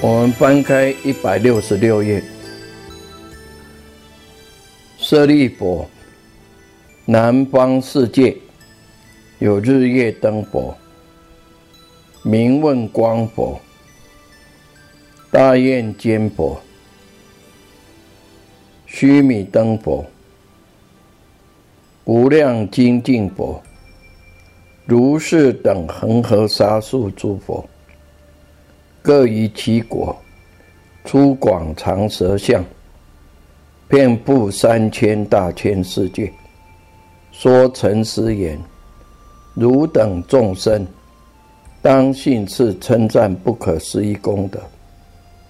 我们翻开一百六十六页，舍利佛，南方世界有日月灯佛、明问光佛、大愿坚佛、须弥灯佛、无量精进佛、如是等恒河沙数诸佛。各于其国，出广长舌相，遍布三千大千世界，说诚实言：汝等众生，当信是称赞不可思议功德，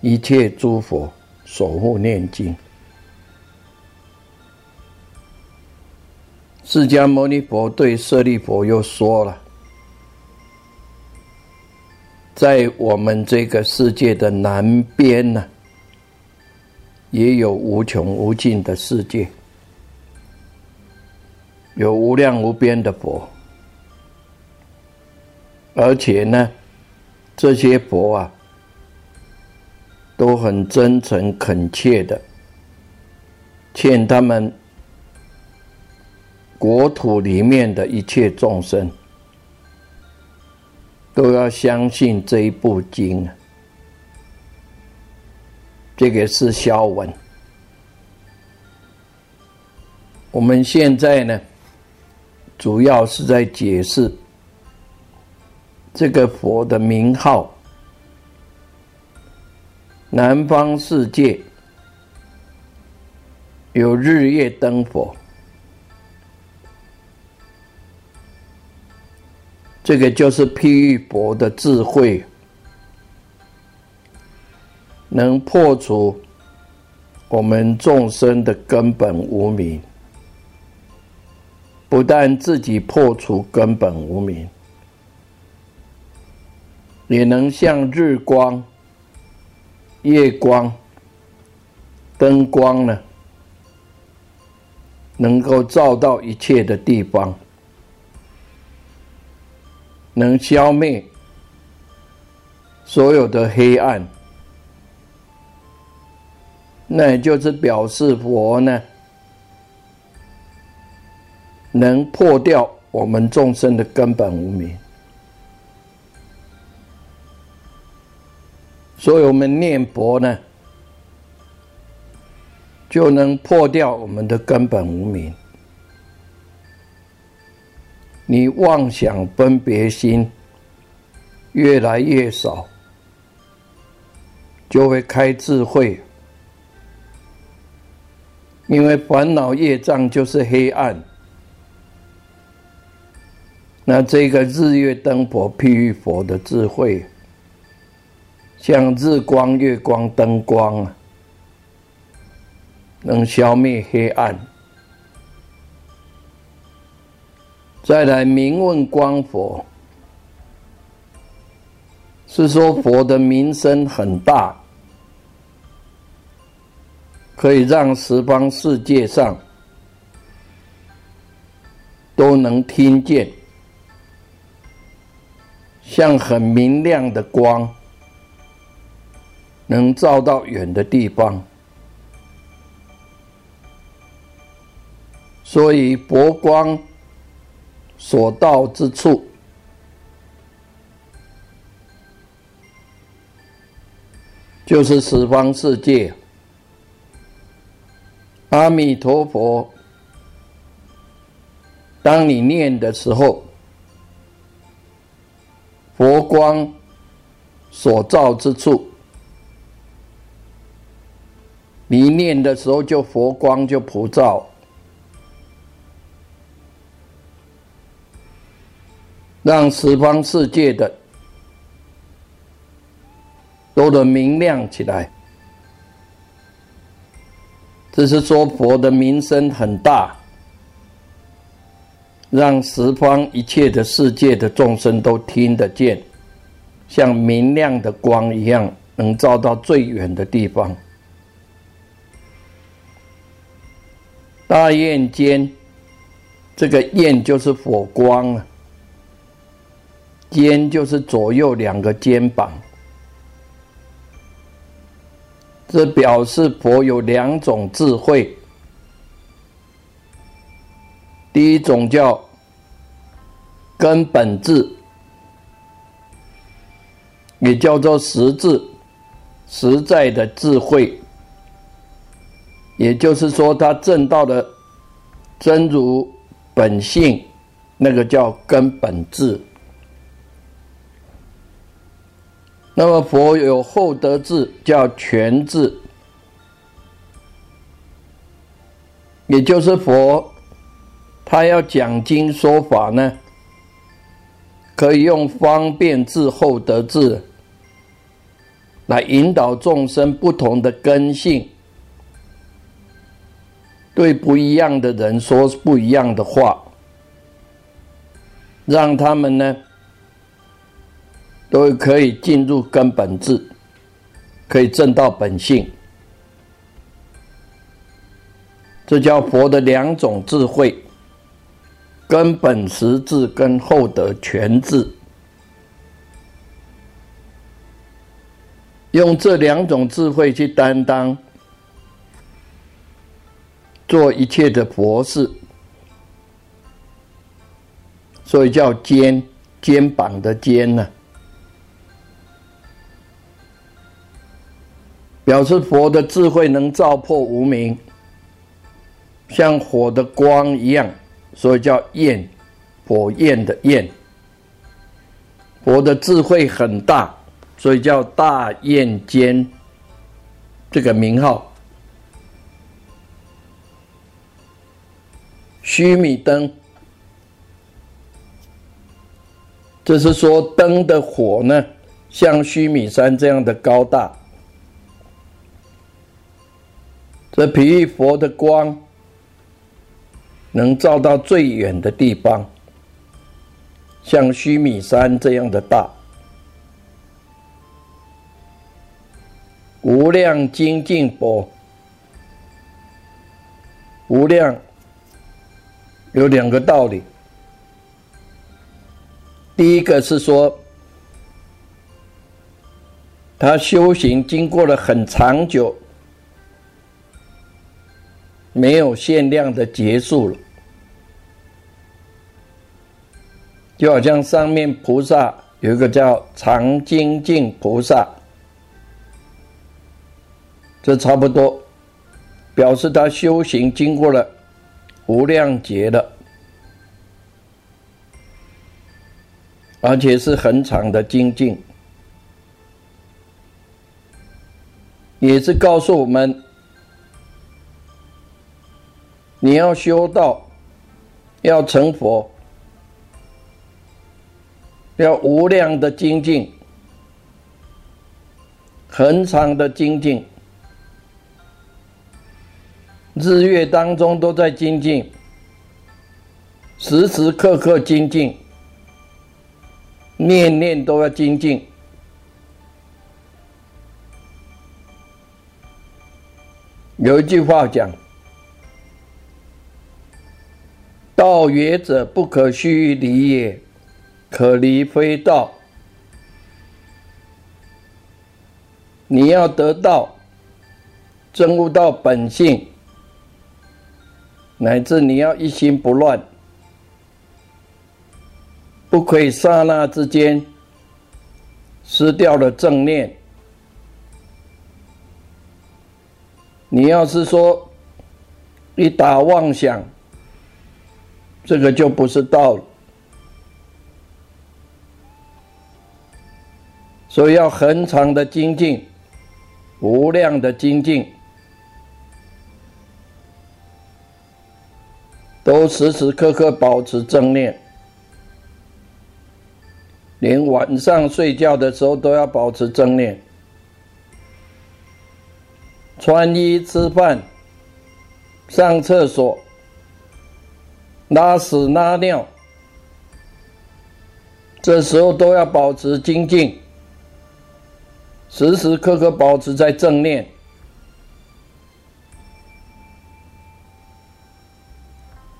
一切诸佛守护念经。释迦牟尼佛对舍利佛又说了。在我们这个世界的南边呢，也有无穷无尽的世界，有无量无边的佛，而且呢，这些佛啊，都很真诚恳切的，欠他们国土里面的一切众生。都要相信这一部经，这个是消文。我们现在呢，主要是在解释这个佛的名号。南方世界有日月灯佛。这个就是譬喻佛的智慧，能破除我们众生的根本无明。不但自己破除根本无明，也能像日光、夜光、灯光呢，能够照到一切的地方。能消灭所有的黑暗，那也就是表示佛呢，能破掉我们众生的根本无明。所以我们念佛呢，就能破掉我们的根本无明。你妄想分别心越来越少，就会开智慧。因为烦恼业障就是黑暗。那这个日月灯佛譬喻佛的智慧，像日光、月光、灯光，能消灭黑暗。再来，明问光佛，是说佛的名声很大，可以让十方世界上都能听见，像很明亮的光，能照到远的地方。所以佛光所到之处，就是十方世界。阿弥陀佛，当你念的时候，佛光所照之处，你念的时候就佛光就普照，让十方世界的都能明亮起来。这是说佛的名声很大，让十方一切的世界的众生都听得见，像明亮的光一样，能照到最远的地方。大雁间，这个雁就是佛光啊，肩就是左右两个肩膀。这表示佛有两种智慧，第一种叫根本智，也叫做实质、实在的智慧，也就是说，他证到了真如本性，那个叫根本智。那么佛有厚德智，叫全智，也就是佛，他要讲经说法呢，可以用方便智、厚德智来引导众生不同的根性，对不一样的人说不一样的话，让他们呢。都可以进入根本智，可以证到本性。这叫佛的两种智慧：根本实智跟厚德全智。用这两种智慧去担当，做一切的佛事，所以叫肩肩膀的肩呢。表示佛的智慧能照破无明，像火的光一样，所以叫焰，火焰的焰。佛的智慧很大，所以叫大焰间这个名号。须弥灯，这是说灯的火呢，像须弥山这样的高大。这比喻佛的光能照到最远的地方，像须弥山这样的大。无量精进佛，无量有两个道理。第一个是说，他修行经过了很长久。没有限量的结束了，就好像上面菩萨有一个叫常精进菩萨，这差不多表示他修行经过了无量劫的，而且是很长的精进，也是告诉我们。你要修道，要成佛，要无量的精进，恒常的精进，日月当中都在精进，时时刻刻精进，念念都要精进。有一句话讲。道也者，不可虚离也；可离非道。你要得道，证悟到本性，乃至你要一心不乱，不可以刹那之间失掉了正念。你要是说一打妄想，这个就不是道了。所以要恒常的精进，无量的精进。都时时刻刻保持正念，连晚上睡觉的时候都要保持正念。穿衣、吃饭、上厕所、拉屎、拉尿，这时候都要保持精进，时时刻刻保持在正念。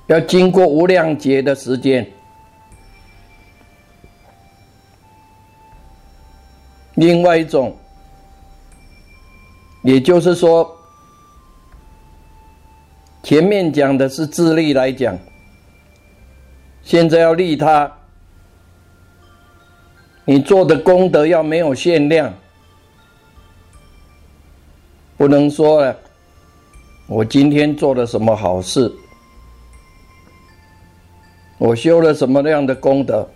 要经过无量劫的时间，另外一种，也就是说，前面讲的是智力来讲，现在要利他，你做的功德要没有限量，不能说了，我今天做了什么好事。我修了什么样的功德？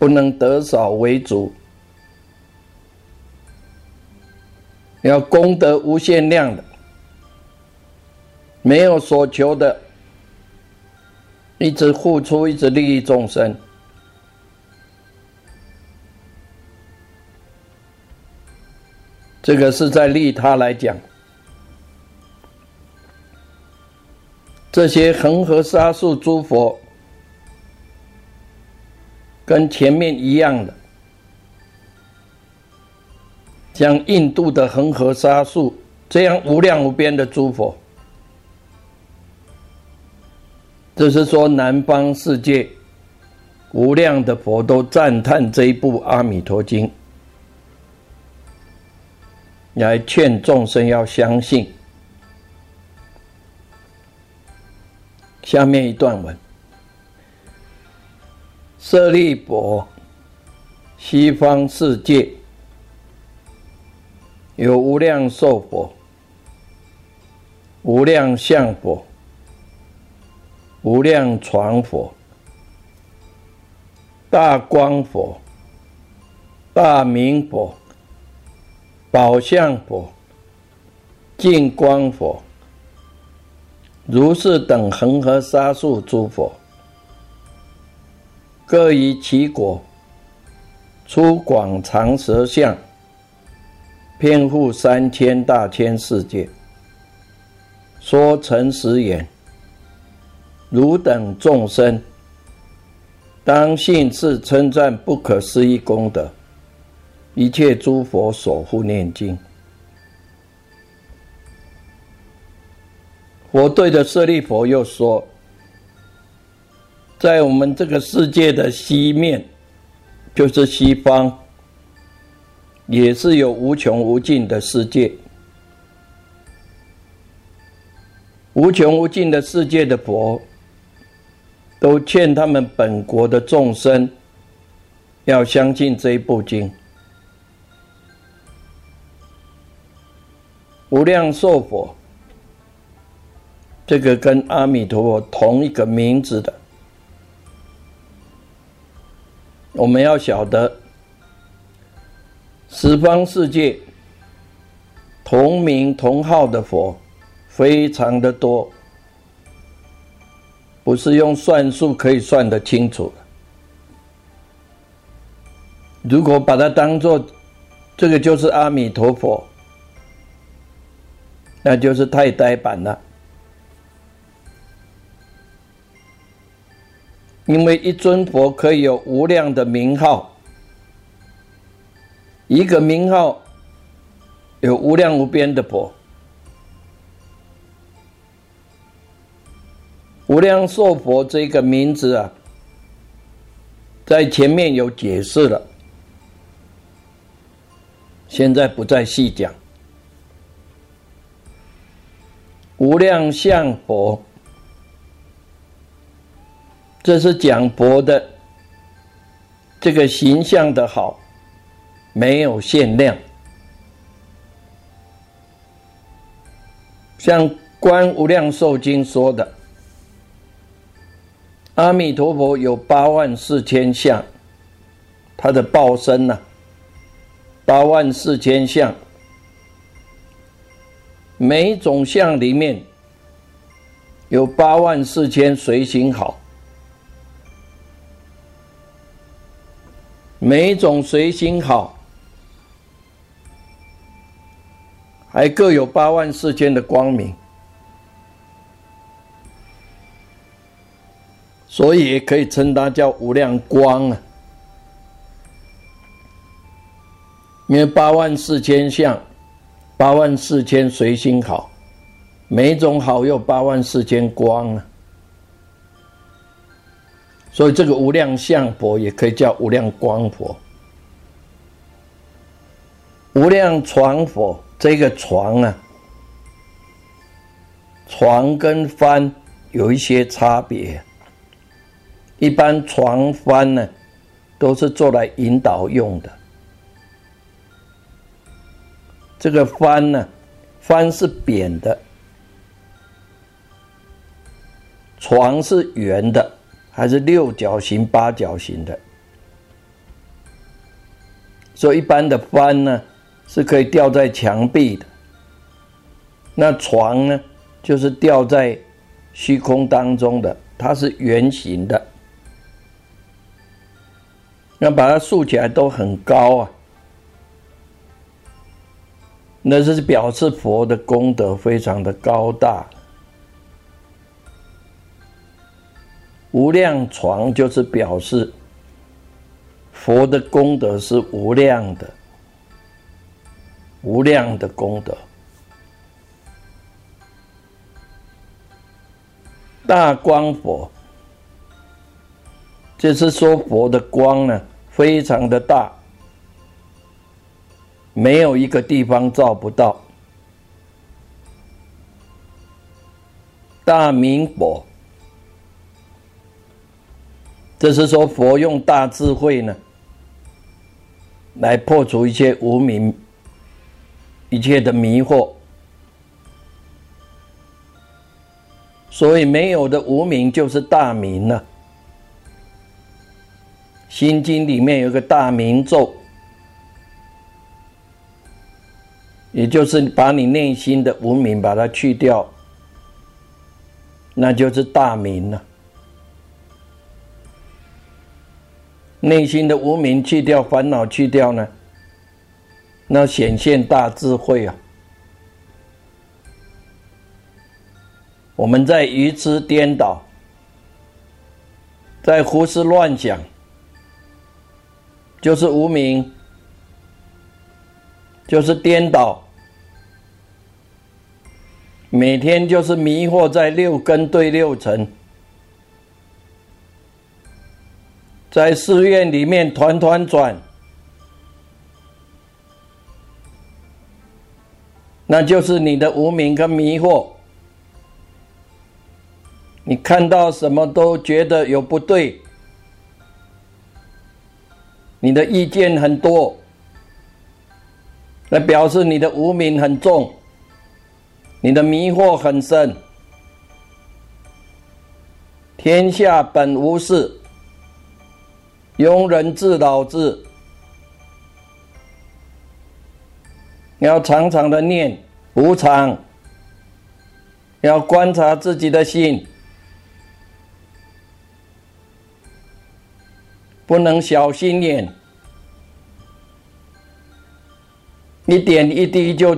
不能得少为主，要功德无限量的，没有所求的，一直付出，一直利益众生。这个是在利他来讲。这些恒河沙数诸佛，跟前面一样的，像印度的恒河沙数这样无量无边的诸佛，就是说南方世界无量的佛都赞叹这一部《阿弥陀经》，来劝众生要相信。下面一段文：舍利佛，西方世界有无量寿佛、无量相佛、无量传佛、大光佛、大明佛、宝相佛、净光佛。如是等恒河沙数诸佛，各以其果出广长舌相，遍覆三千大千世界，说诚实言：汝等众生，当信是称赞不可思议功德，一切诸佛所护念经。我对着舍利佛又说：“在我们这个世界的西面，就是西方，也是有无穷无尽的世界。无穷无尽的世界的佛，都劝他们本国的众生要相信这一部经。无量寿佛。”这个跟阿弥陀佛同一个名字的，我们要晓得，十方世界同名同号的佛非常的多，不是用算术可以算得清楚。如果把它当做这个就是阿弥陀佛，那就是太呆板了。因为一尊佛可以有无量的名号，一个名号有无量无边的佛，无量寿佛这个名字啊，在前面有解释了，现在不再细讲。无量相佛，这是讲佛的这个形象的好，没有限量。像《观无量寿经》说的，阿弥陀佛有八万四千相，他的报身呢，八万四千相。每种相里面有八万四千随行好，每种随行好，还各有八万四千的光明，所以也可以称它叫无量光啊，因为八万四千相。八万四千随心好，每一种好有八万四千光啊，所以这个无量相佛也可以叫无量光佛。无量床佛，这个床啊，床跟帆有一些差别。一般床帆呢，都是做来引导用的。这个帆呢，帆是扁的，床是圆的，还是六角形、八角形的？所以一般的帆呢，是可以吊在墙壁的。那床呢，就是吊在虚空当中的，它是圆形的，那把它竖起来都很高啊。那是表示佛的功德非常的高大，无量床就是表示佛的功德是无量的，无量的功德。大光佛，就是说佛的光呢，非常的大。没有一个地方照不到。大明佛，这是说佛用大智慧呢，来破除一切无明、一切的迷惑，所以没有的无明就是大明了。心经里面有个大明咒。也就是把你内心的无名把它去掉，那就是大明了。内心的无名去掉，烦恼去掉呢，那显现大智慧啊！我们在愚痴颠倒，在胡思乱想，就是无名。就是颠倒，每天就是迷惑在六根对六尘，在寺院里面团团转，那就是你的无名跟迷惑。你看到什么都觉得有不对，你的意见很多。来表示你的无名很重，你的迷惑很深。天下本无事，庸人自扰之。要常常的念无常，要观察自己的心，不能小心眼。一点一滴就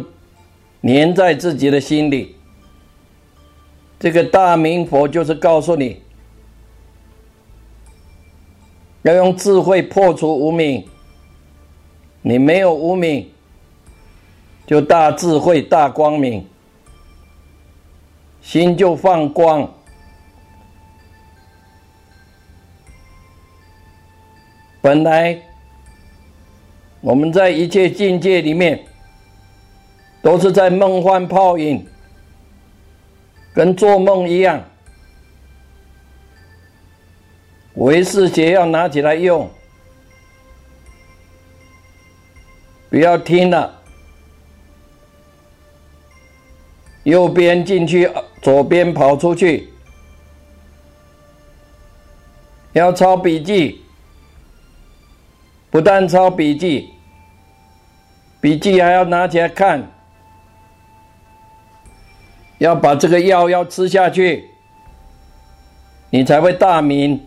粘在自己的心里。这个大明佛就是告诉你，要用智慧破除无明。你没有无明，就大智慧、大光明，心就放光。本来。我们在一切境界里面，都是在梦幻泡影，跟做梦一样。维世节要拿起来用，不要听了。右边进去，左边跑出去，要抄笔记。不但抄笔记，笔记还要拿起来看，要把这个药要吃下去，你才会大明。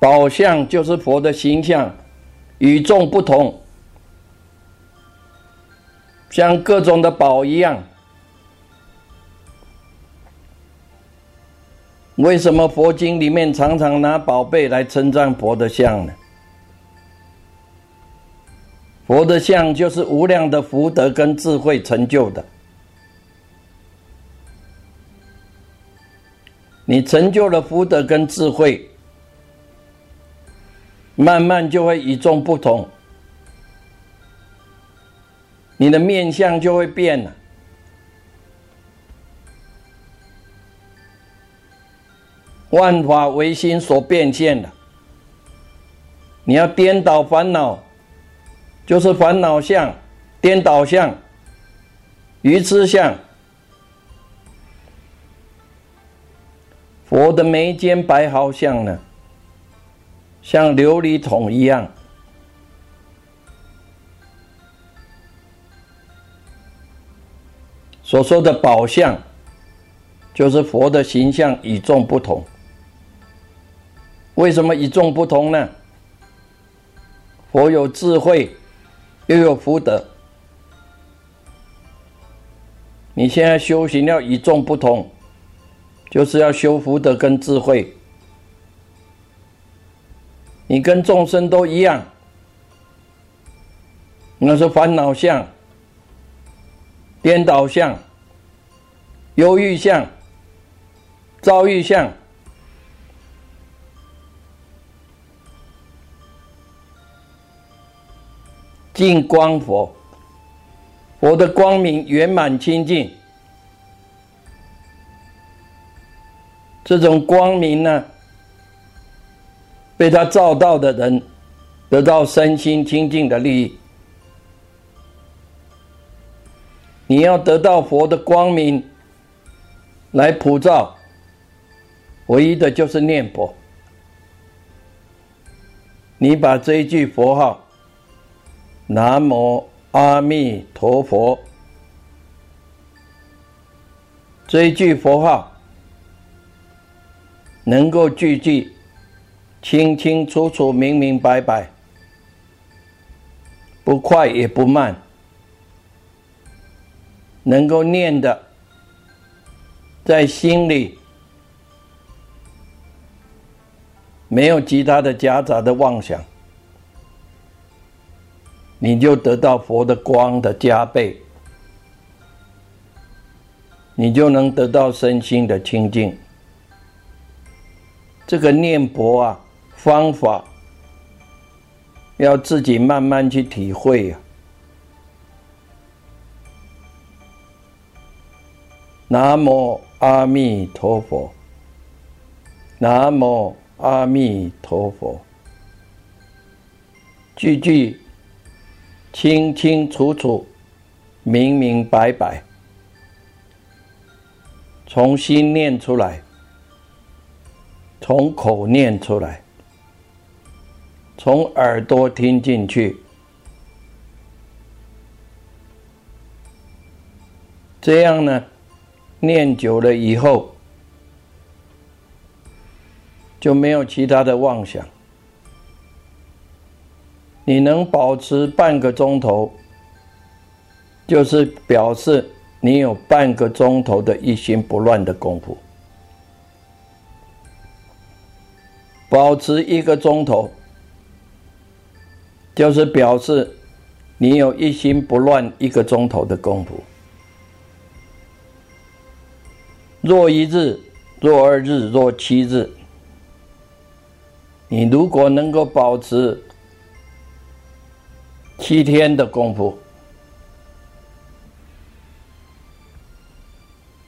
宝相就是佛的形象，与众不同，像各种的宝一样。为什么佛经里面常常拿宝贝来称赞佛的像呢？佛的像就是无量的福德跟智慧成就的。你成就了福德跟智慧，慢慢就会与众不同，你的面相就会变了。万法唯心所变现的，你要颠倒烦恼，就是烦恼相、颠倒相、愚痴相。佛的眉间白毫相呢，像琉璃桶一样。所说的宝相，就是佛的形象与众不同。为什么与众不同呢？佛有智慧，又有福德。你现在修行要与众不同，就是要修福德跟智慧。你跟众生都一样，那是烦恼相、颠倒相、忧郁相、遭遇相。净光佛，佛的光明圆满清净，这种光明呢，被他照到的人，得到身心清净的利益。你要得到佛的光明来普照，唯一的就是念佛。你把这一句佛号。南无阿弥陀佛，这一句佛号能够句句清清楚楚、明明白白，不快也不慢，能够念的在心里，没有其他的夹杂的妄想。你就得到佛的光的加倍，你就能得到身心的清净。这个念佛啊，方法要自己慢慢去体会啊。南无阿弥陀佛，南无阿弥陀佛，句句。清清楚楚，明明白白，从心念出来，从口念出来，从耳朵听进去，这样呢，念久了以后，就没有其他的妄想。你能保持半个钟头，就是表示你有半个钟头的一心不乱的功夫。保持一个钟头，就是表示你有一心不乱一个钟头的功夫。若一日，若二日，若七日，你如果能够保持。七天的功夫。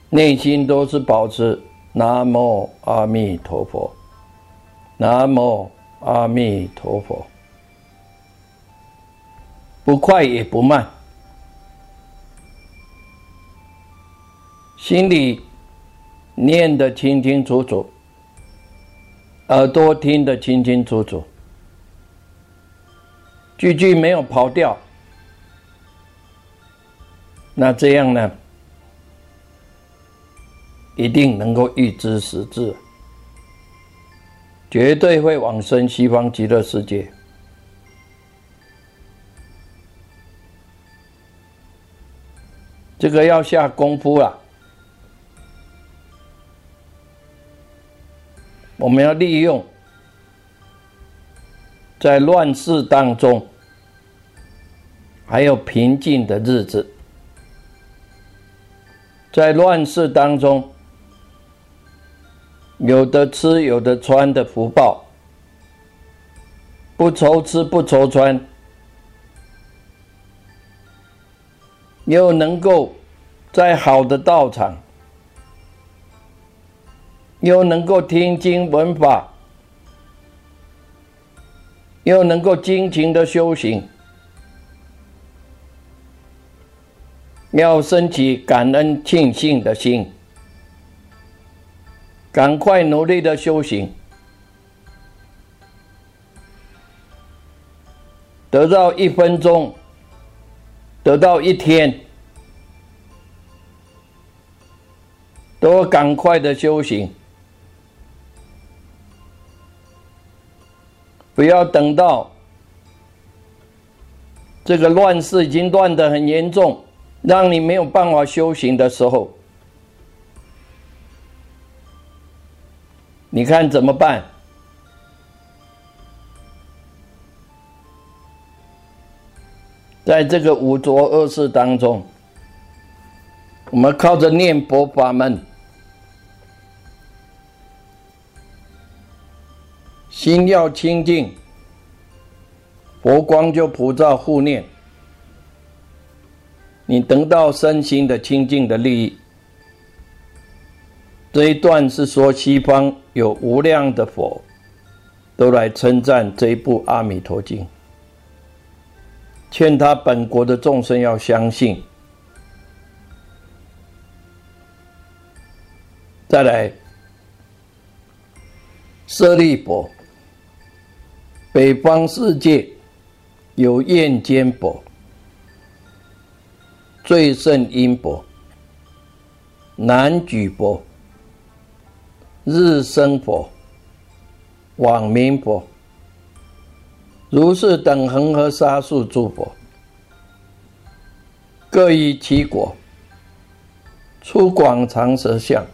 内心都是保持南无阿弥陀佛。南无阿弥陀佛。不快也不慢。心里念的清清楚楚耳朵听的清清楚楚。句句没有跑掉。那这样呢？一定能够预知时至，绝对会往生西方极乐世界。这个要下功夫了，我们要利用在乱世当中，还有平静的日子，在乱世当中。有的吃有的穿的福报，不愁吃不愁穿，又能够在好的道场，又能够听经闻法，又能够精勤的修行，要升起感恩庆幸的心。赶快努力的修行，得到一分钟，得到一天，都赶快的修行，不要等到这个乱世已经乱得很严重，让你没有办法修行的时候。你看怎么办？在这个五浊恶世当中，我们靠着念佛法门，心要清净，佛光就普照护念，你得到身心的清净的利益。这一段是说西方有无量的佛，都来称赞这一部《阿弥陀经》，劝他本国的众生要相信。再来，舍利佛，北方世界有焰间佛、最胜音佛、南举佛。日生佛、往明佛、如是等恒河沙数诸佛，各依其果，出广长舌相，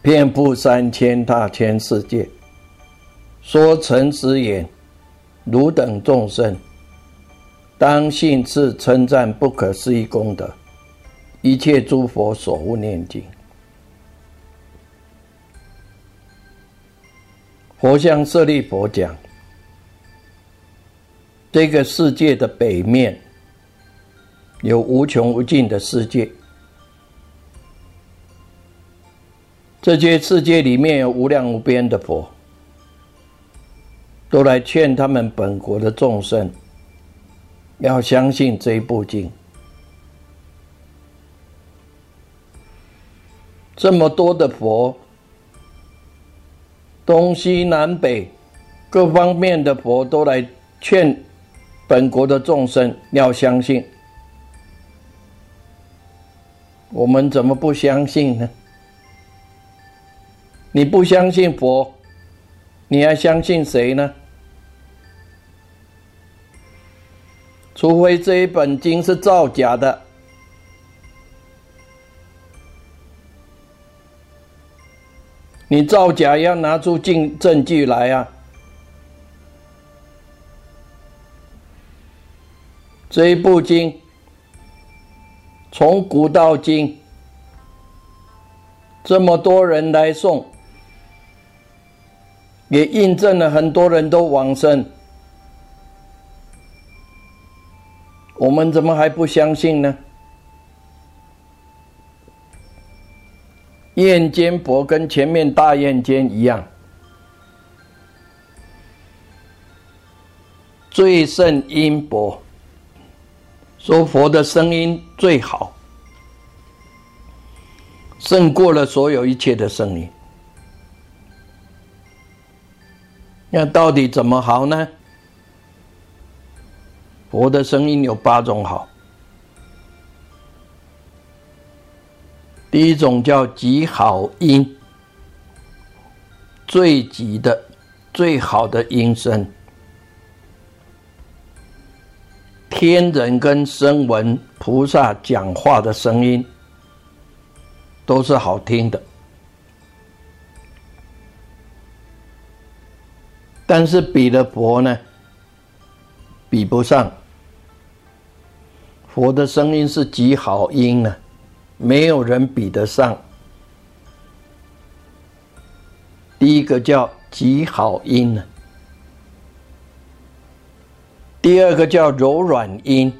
遍布三千大千世界，说诚实言：汝等众生，当信是称赞不可思议功德，一切诸佛所护念经。佛像舍利佛讲，这个世界的北面有无穷无尽的世界，这些世界里面有无量无边的佛，都来劝他们本国的众生要相信这一部经。这么多的佛。东西南北各方面的佛都来劝本国的众生要相信，我们怎么不相信呢？你不相信佛，你还相信谁呢？除非这一本经是造假的。你造假要拿出证证据来啊！这一部经从古到今，这么多人来诵，也印证了很多人都往生。我们怎么还不相信呢？焰肩钵跟前面大焰肩一样，最胜音钵，说佛的声音最好，胜过了所有一切的声音。那到底怎么好呢？佛的声音有八种好。第一种叫极好音，最极的、最好的音声，天人跟声闻菩萨讲话的声音都是好听的，但是比的佛呢，比不上。佛的声音是极好音呢。没有人比得上。第一个叫极好音呢，第二个叫柔软音。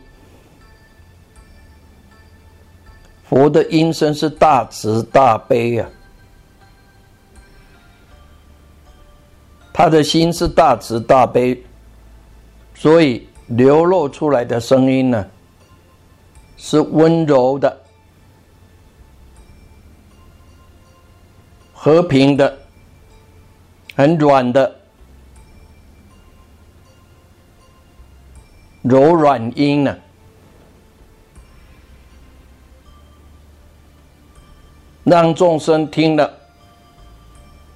佛的音声是大慈大悲啊，他的心是大慈大悲，所以流露出来的声音呢，是温柔的。和平的、很软的、柔软音呢，让众生听了，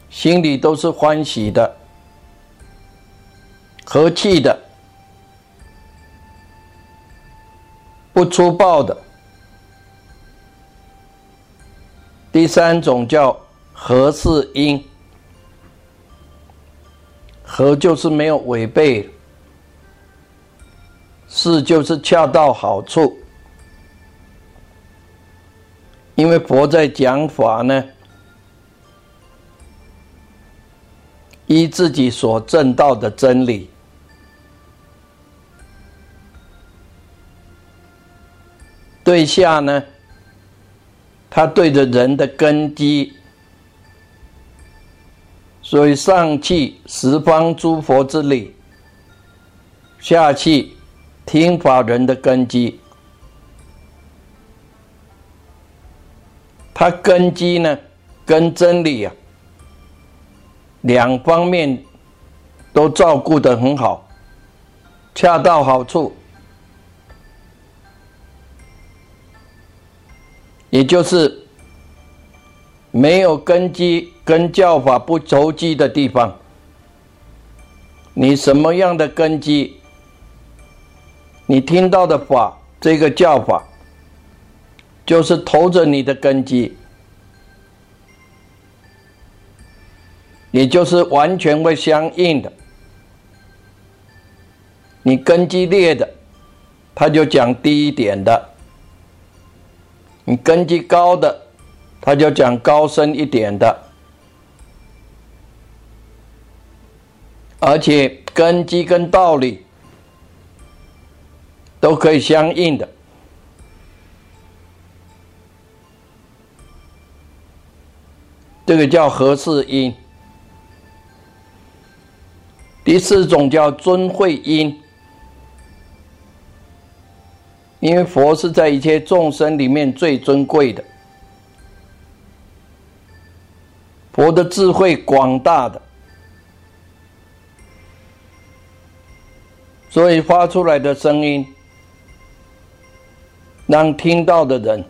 心里都是欢喜的、和气的、不粗暴的。第三种叫。和是因，和就是没有违背，是就是恰到好处。因为佛在讲法呢，依自己所证到的真理，对下呢，他对着人的根基。所以上气十方诸佛之理，下气听法人的根基。他根基呢，跟真理啊，两方面都照顾得很好，恰到好处，也就是没有根基。跟教法不着基的地方，你什么样的根基？你听到的法，这个教法，就是投着你的根基，也就是完全会相应的。你根基劣的，他就讲低一点的；你根基高的，他就讲高深一点的。而且根基跟道理都可以相应的，这个叫合适音。第四种叫尊慧音，因为佛是在一切众生里面最尊贵的，佛的智慧广大的。所以发出来的声音，让听到的人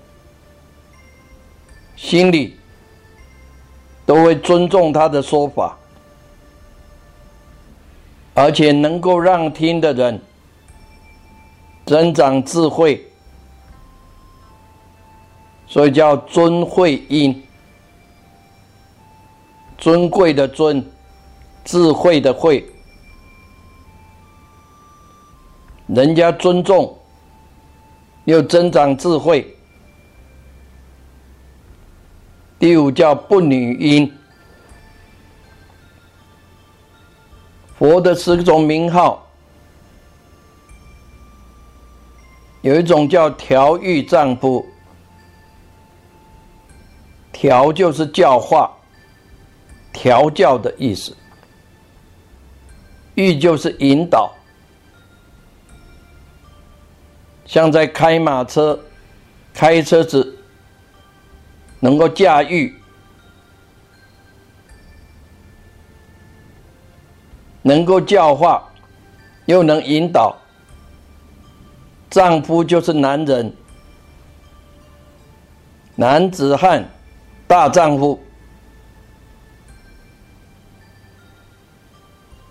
心里都会尊重他的说法，而且能够让听的人增长智慧，所以叫尊慧音，尊贵的尊，智慧的慧。人家尊重，又增长智慧。第五叫不女音，佛的十种名号，有一种叫调御丈夫，调就是教化、调教的意思。育就是引导，像在开马车、开车子，能够驾驭，能够教化，又能引导。丈夫就是男人，男子汉，大丈夫。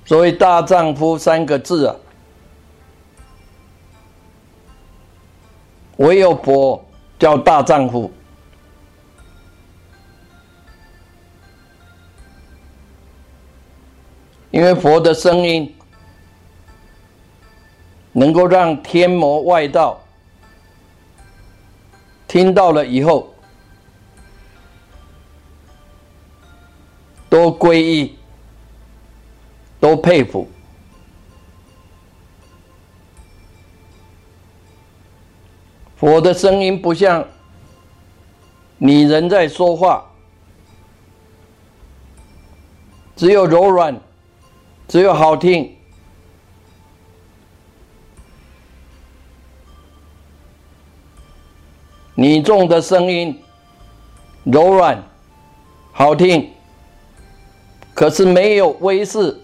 所谓“大丈夫”三个字啊，唯有佛叫大丈夫，因为佛的声音能够让天魔外道听到了以后都皈依。都佩服佛的声音，不像女人在说话，只有柔软，只有好听。你众的声音柔软好听，可是没有威势。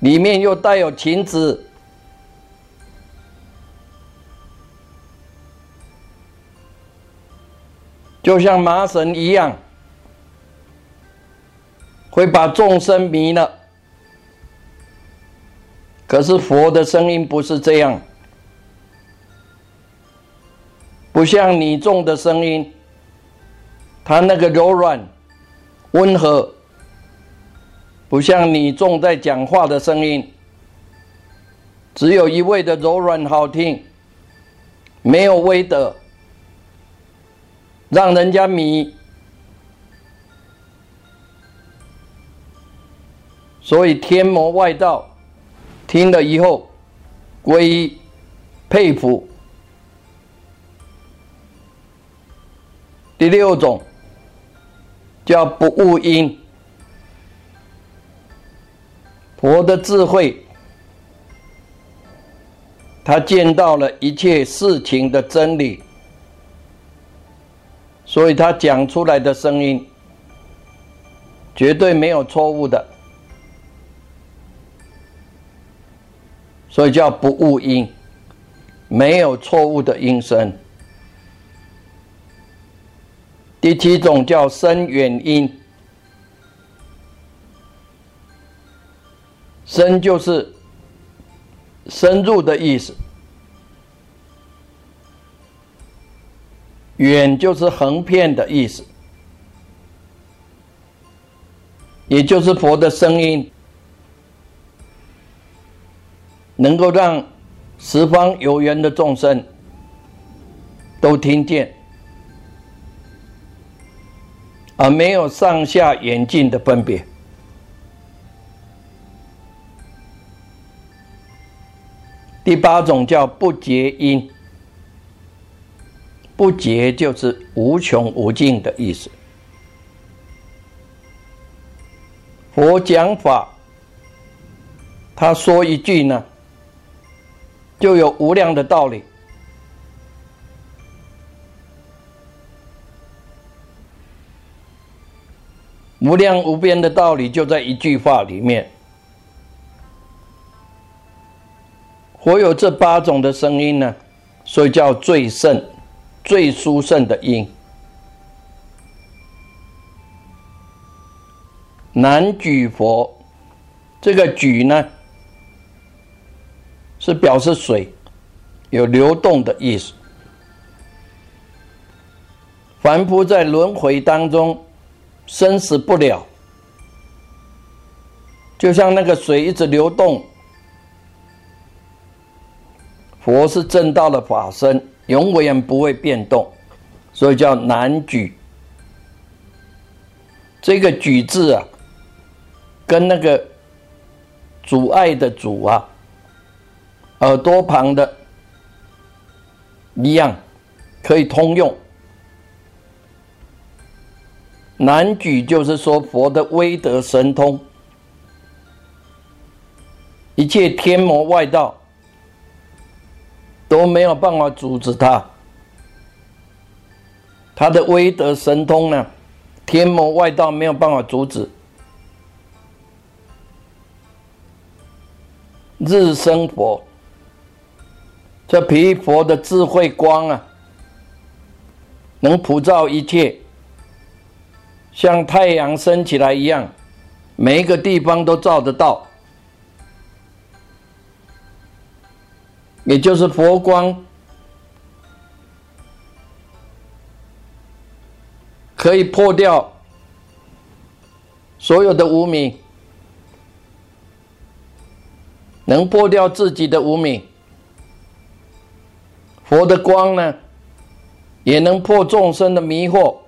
里面又带有情子，就像麻绳一样，会把众生迷了。可是佛的声音不是这样，不像你众的声音，它那个柔软、温和。不像你众在讲话的声音，只有一味的柔软好听，没有威德，让人家迷。所以天魔外道听了以后，归依佩服。第六种叫不误因。佛的智慧，他见到了一切事情的真理，所以他讲出来的声音绝对没有错误的，所以叫不误音，没有错误的音声。第七种叫深远音。深就是深入的意思，远就是横遍的意思，也就是佛的声音能够让十方有缘的众生都听见，而没有上下远近的分别。第八种叫不结因，不结就是无穷无尽的意思。佛讲法，他说一句呢，就有无量的道理，无量无边的道理就在一句话里面。佛有这八种的声音呢，所以叫最胜、最殊胜的音。南举佛，这个举呢，是表示水有流动的意思。凡夫在轮回当中生死不了，就像那个水一直流动。佛是正道的法身，永远不会变动，所以叫难举。这个举字啊，跟那个阻碍的阻啊，耳朵旁的一样，可以通用。难举就是说佛的威德神通，一切天魔外道都没有办法阻止他。他的威德神通呢，天魔外道没有办法阻止。日生佛，这毗佛的智慧光啊，能普照一切。像太阳升起来一样，每一个地方都照得到，也就是佛光可以破掉所有的无明，能破掉自己的无明。佛的光呢，也能破众生的迷惑。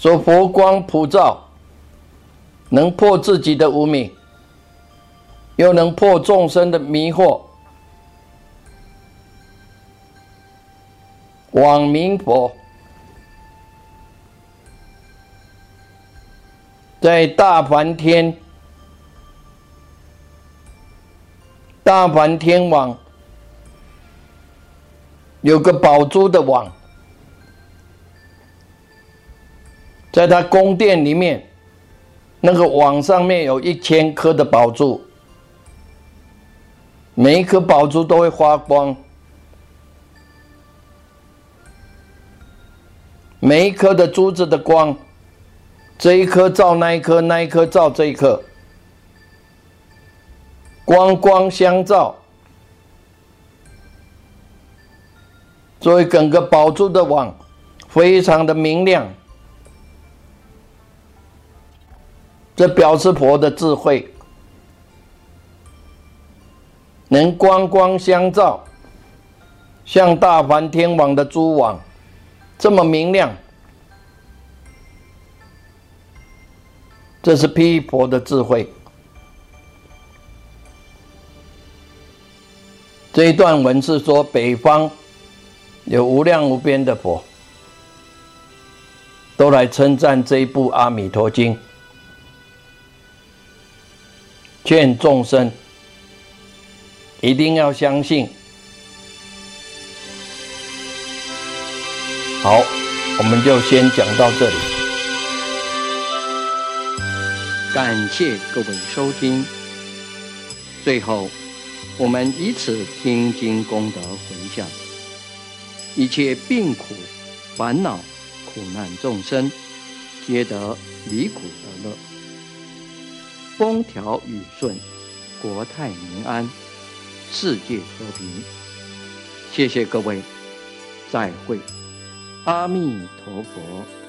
说佛光普照，能破自己的无明，又能破众生的迷惑。往明佛在大梵天，大梵天网有个宝珠的网。在他宫殿里面，那个网上面有一千颗的宝珠，每一颗宝珠都会发光，每一颗的珠子的光，这一颗照那一颗，那一颗照这一颗，光光相照，所以整个宝珠的网非常的明亮。这表示佛的智慧，能光光相照，像大梵天王的蛛网这么明亮。这是毗婆的智慧。这一段文是说，北方有无量无边的佛，都来称赞这一部《阿弥陀经》。劝众生一定要相信。好，我们就先讲到这里。感谢各位收听。最后，我们以此听经功德回向，一切病苦、烦恼、苦难众生，皆得离苦得乐。风调雨顺，国泰民安，世界和平。谢谢各位，再会，阿弥陀佛。